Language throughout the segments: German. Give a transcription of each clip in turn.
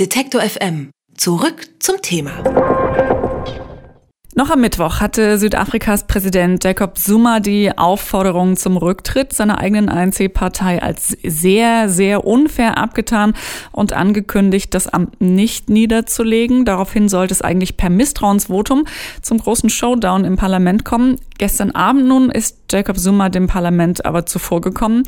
Detektor FM. Zurück zum Thema. Noch am Mittwoch hatte Südafrikas Präsident Jacob Zuma die Aufforderung zum Rücktritt seiner eigenen ANC-Partei als sehr, sehr unfair abgetan und angekündigt, das Amt nicht niederzulegen. Daraufhin sollte es eigentlich per Misstrauensvotum zum großen Showdown im Parlament kommen. Gestern Abend nun ist Jacob Zuma dem Parlament aber zuvorgekommen.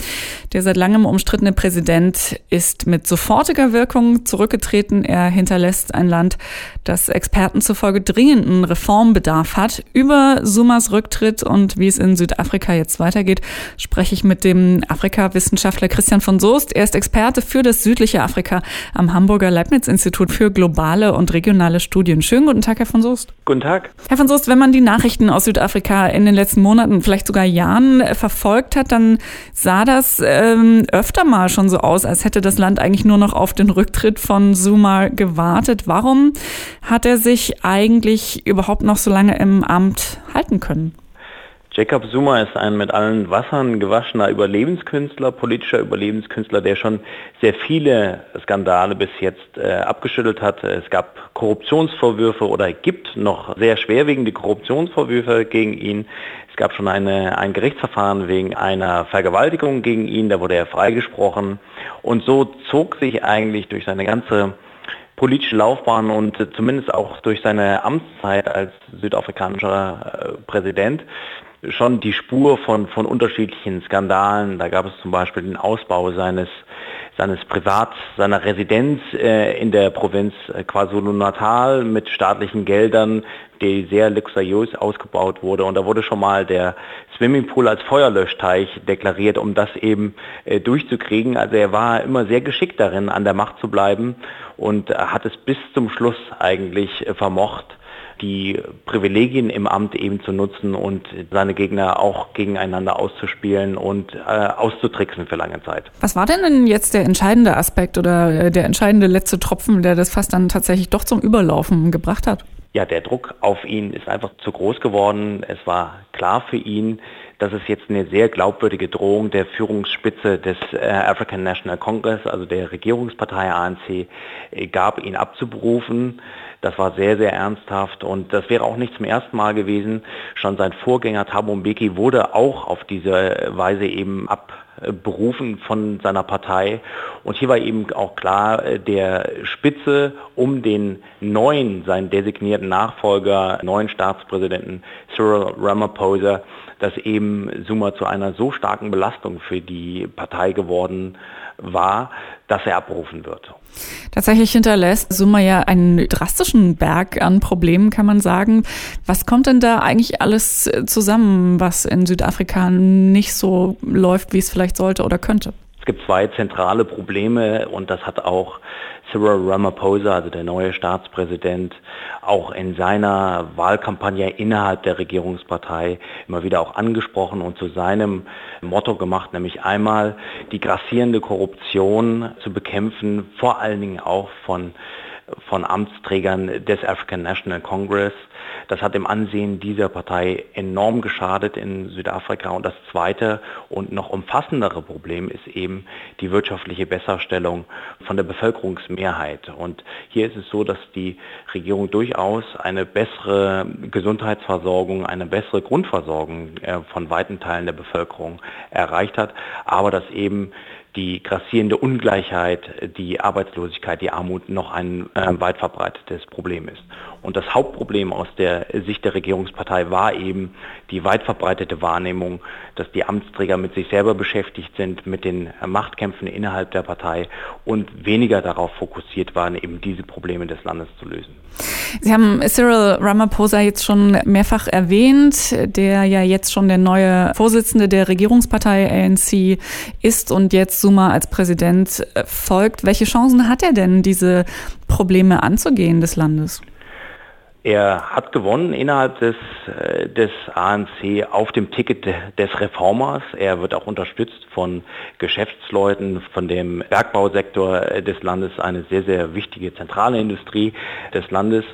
Der seit langem umstrittene Präsident ist mit sofortiger Wirkung zurückgetreten. Er hinterlässt ein Land, das Experten zufolge dringenden Reformbedarf hat. Über Sumas Rücktritt und wie es in Südafrika jetzt weitergeht, spreche ich mit dem Afrika-Wissenschaftler Christian von Soest. Er ist Experte für das südliche Afrika am Hamburger Leibniz-Institut für globale und regionale Studien. Schönen guten Tag, Herr von Soest. Guten Tag. Herr von Soest, wenn man die Nachrichten aus Südafrika in den letzten Monaten, vielleicht sogar Jahren verfolgt hat, dann sah das ähm, öfter mal schon so aus, als hätte das Land eigentlich nur noch auf den Rücktritt von Zuma gewartet. Warum hat er sich eigentlich überhaupt noch so lange im Amt halten können? Jacob Zuma ist ein mit allen Wassern gewaschener Überlebenskünstler, politischer Überlebenskünstler, der schon sehr viele Skandale bis jetzt äh, abgeschüttelt hat. Es gab Korruptionsvorwürfe oder gibt noch sehr schwerwiegende Korruptionsvorwürfe gegen ihn. Es gab schon eine, ein Gerichtsverfahren wegen einer Vergewaltigung gegen ihn, da wurde er freigesprochen. Und so zog sich eigentlich durch seine ganze politische Laufbahn und zumindest auch durch seine Amtszeit als südafrikanischer äh, Präsident schon die Spur von, von unterschiedlichen Skandalen. Da gab es zum Beispiel den Ausbau seines, seines Privat, seiner Residenz äh, in der Provinz KwaZulu-Natal mit staatlichen Geldern, die sehr luxuriös ausgebaut wurde. Und da wurde schon mal der Swimmingpool als Feuerlöschteich deklariert, um das eben äh, durchzukriegen. Also er war immer sehr geschickt darin, an der Macht zu bleiben und hat es bis zum Schluss eigentlich äh, vermocht, die Privilegien im Amt eben zu nutzen und seine Gegner auch gegeneinander auszuspielen und äh, auszutricksen für lange Zeit. Was war denn jetzt der entscheidende Aspekt oder äh, der entscheidende letzte Tropfen, der das fast dann tatsächlich doch zum Überlaufen gebracht hat? Ja, der Druck auf ihn ist einfach zu groß geworden. Es war klar für ihn, dass es jetzt eine sehr glaubwürdige Drohung der Führungsspitze des äh, African National Congress, also der Regierungspartei ANC, äh, gab, ihn abzuberufen. Das war sehr, sehr ernsthaft und das wäre auch nicht zum ersten Mal gewesen. Schon sein Vorgänger Thabo Mbeki wurde auch auf diese Weise eben abberufen von seiner Partei. Und hier war eben auch klar, äh, der Spitze um den neuen, seinen designierten Nachfolger, neuen Staatspräsidenten Cyril Ramaphosa, dass eben Zuma zu einer so starken Belastung für die Partei geworden war, dass er abberufen wird. Tatsächlich hinterlässt Summa ja einen drastischen Berg an Problemen, kann man sagen. Was kommt denn da eigentlich alles zusammen, was in Südafrika nicht so läuft, wie es vielleicht sollte oder könnte? Es gibt zwei zentrale Probleme und das hat auch Cyril Ramaphosa, also der neue Staatspräsident, auch in seiner Wahlkampagne innerhalb der Regierungspartei immer wieder auch angesprochen und zu seinem Motto gemacht, nämlich einmal die grassierende Korruption zu bekämpfen, vor allen Dingen auch von von Amtsträgern des African National Congress. Das hat dem Ansehen dieser Partei enorm geschadet in Südafrika. Und das zweite und noch umfassendere Problem ist eben die wirtschaftliche Besserstellung von der Bevölkerungsmehrheit. Und hier ist es so, dass die Regierung durchaus eine bessere Gesundheitsversorgung, eine bessere Grundversorgung äh, von weiten Teilen der Bevölkerung erreicht hat, aber dass eben die grassierende Ungleichheit, die Arbeitslosigkeit, die Armut noch ein äh, weit verbreitetes Problem ist. Und das Hauptproblem aus der Sicht der Regierungspartei war eben die weit verbreitete Wahrnehmung, dass die Amtsträger mit sich selber beschäftigt sind, mit den Machtkämpfen innerhalb der Partei und weniger darauf fokussiert waren, eben diese Probleme des Landes zu lösen. Sie haben Cyril Ramaphosa jetzt schon mehrfach erwähnt, der ja jetzt schon der neue Vorsitzende der Regierungspartei ANC ist und jetzt Zuma als Präsident folgt. Welche Chancen hat er denn, diese Probleme anzugehen des Landes? Er hat gewonnen innerhalb des, äh, des ANC auf dem Ticket des Reformers. Er wird auch unterstützt von Geschäftsleuten, von dem Bergbausektor des Landes, eine sehr, sehr wichtige zentrale Industrie des Landes.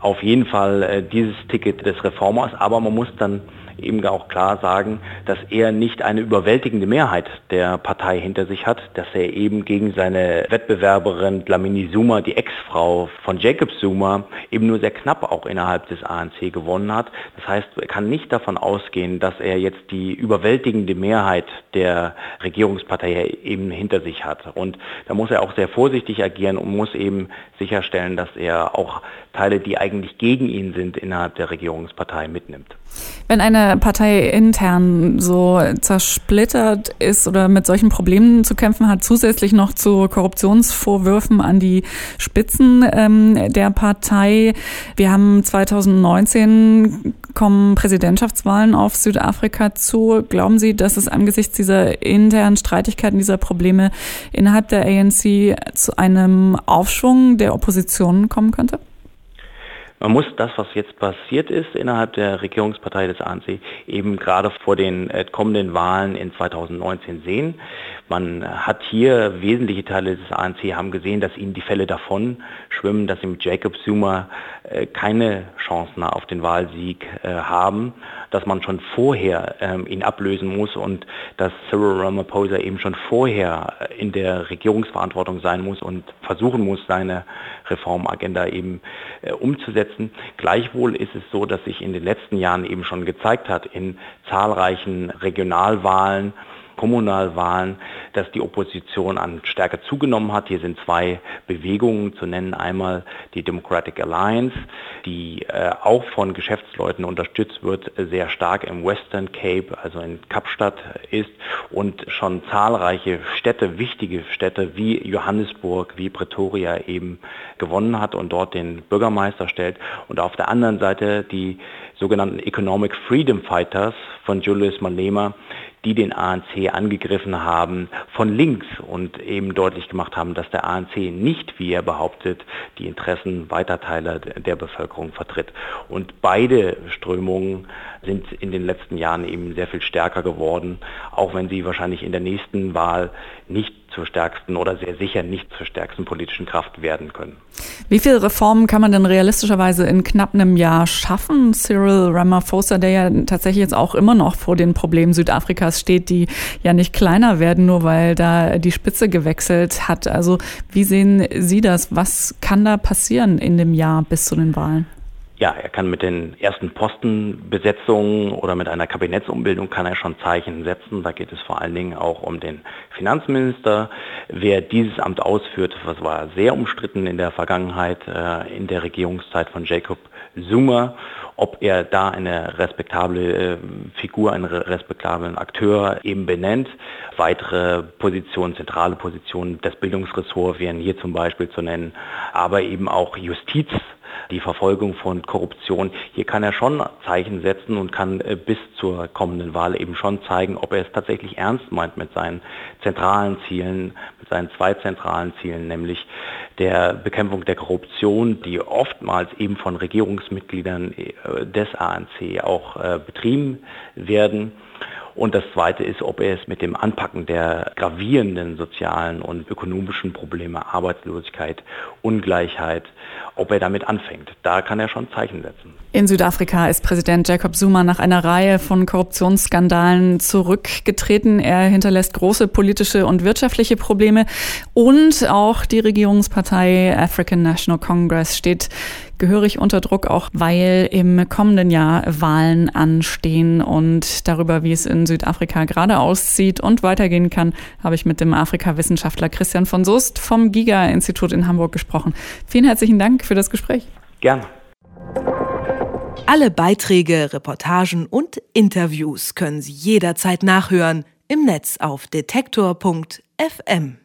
Auf jeden Fall äh, dieses Ticket des Reformers, aber man muss dann eben auch klar sagen, dass er nicht eine überwältigende Mehrheit der Partei hinter sich hat, dass er eben gegen seine Wettbewerberin Dlamini Zuma, die Ex-Frau von Jacob Zuma, eben nur sehr knapp auch innerhalb des ANC gewonnen hat. Das heißt, er kann nicht davon ausgehen, dass er jetzt die überwältigende Mehrheit der Regierungspartei eben hinter sich hat. Und da muss er auch sehr vorsichtig agieren und muss eben sicherstellen, dass er auch Teile, die eigentlich gegen ihn sind, innerhalb der Regierungspartei mitnimmt. Wenn eine Partei intern so zersplittert ist oder mit solchen Problemen zu kämpfen hat, zusätzlich noch zu Korruptionsvorwürfen an die Spitzen ähm, der Partei. Wir haben 2019 kommen Präsidentschaftswahlen auf Südafrika zu. Glauben Sie, dass es angesichts dieser internen Streitigkeiten, dieser Probleme innerhalb der ANC zu einem Aufschwung der Opposition kommen könnte? Man muss das, was jetzt passiert ist innerhalb der Regierungspartei des ANC, eben gerade vor den äh, kommenden Wahlen in 2019 sehen. Man hat hier wesentliche Teile des ANC haben gesehen, dass ihnen die Fälle davon schwimmen, dass sie mit Jacob Zuma äh, keine Chancen auf den Wahlsieg äh, haben, dass man schon vorher ähm, ihn ablösen muss und dass Cyril Ramaphosa eben schon vorher in der Regierungsverantwortung sein muss und versuchen muss, seine Reformagenda eben umzusetzen. Gleichwohl ist es so, dass sich in den letzten Jahren eben schon gezeigt hat, in zahlreichen Regionalwahlen, Kommunalwahlen, dass die Opposition an Stärke zugenommen hat. Hier sind zwei Bewegungen zu nennen. Einmal die Democratic Alliance, die äh, auch von Geschäftsleuten unterstützt wird, sehr stark im Western Cape, also in Kapstadt ist und schon zahlreiche Städte, wichtige Städte wie Johannesburg, wie Pretoria eben gewonnen hat und dort den Bürgermeister stellt. Und auf der anderen Seite die sogenannten Economic Freedom Fighters von Julius Malema, die den ANC angegriffen haben von links und eben deutlich gemacht haben, dass der ANC nicht, wie er behauptet, die Interessen weiter Teile der Bevölkerung vertritt. Und beide Strömungen sind in den letzten Jahren eben sehr viel stärker geworden, auch wenn sie wahrscheinlich in der nächsten Wahl nicht zur stärksten oder sehr sicher nicht zur stärksten politischen Kraft werden können. Wie viele Reformen kann man denn realistischerweise in knapp einem Jahr schaffen? Cyril Ramaphosa, der ja tatsächlich jetzt auch immer noch vor den Problemen Südafrikas steht, die ja nicht kleiner werden, nur weil da die Spitze gewechselt hat. Also wie sehen Sie das? Was kann da passieren in dem Jahr bis zu den Wahlen? Ja, er kann mit den ersten Postenbesetzungen oder mit einer Kabinettsumbildung kann er schon Zeichen setzen. Da geht es vor allen Dingen auch um den Finanzminister. Wer dieses Amt ausführt, was war sehr umstritten in der Vergangenheit, äh, in der Regierungszeit von Jacob Zuma, ob er da eine respektable äh, Figur, einen respektablen Akteur eben benennt. Weitere Positionen, zentrale Positionen des Bildungsressorts wären hier zum Beispiel zu nennen, aber eben auch Justiz die Verfolgung von Korruption. Hier kann er schon Zeichen setzen und kann äh, bis zur kommenden Wahl eben schon zeigen, ob er es tatsächlich ernst meint mit seinen zentralen Zielen, mit seinen zwei zentralen Zielen, nämlich der Bekämpfung der Korruption, die oftmals eben von Regierungsmitgliedern äh, des ANC auch äh, betrieben werden und das Zweite ist, ob er es mit dem Anpacken der gravierenden sozialen und ökonomischen Probleme, Arbeitslosigkeit, Ungleichheit, ob er damit anfängt. Da kann er schon Zeichen setzen. In Südafrika ist Präsident Jacob Zuma nach einer Reihe von Korruptionsskandalen zurückgetreten. Er hinterlässt große politische und wirtschaftliche Probleme und auch die Regierungspartei African National Congress steht gehörig unter Druck, auch weil im kommenden Jahr Wahlen anstehen und darüber, wie es in Südafrika gerade aussieht und weitergehen kann, habe ich mit dem Afrika-Wissenschaftler Christian von Soest vom GIGA-Institut in Hamburg gesprochen. Vielen herzlichen Dank für das Gespräch. Gerne. Alle Beiträge, Reportagen und Interviews können Sie jederzeit nachhören im Netz auf detektor.fm.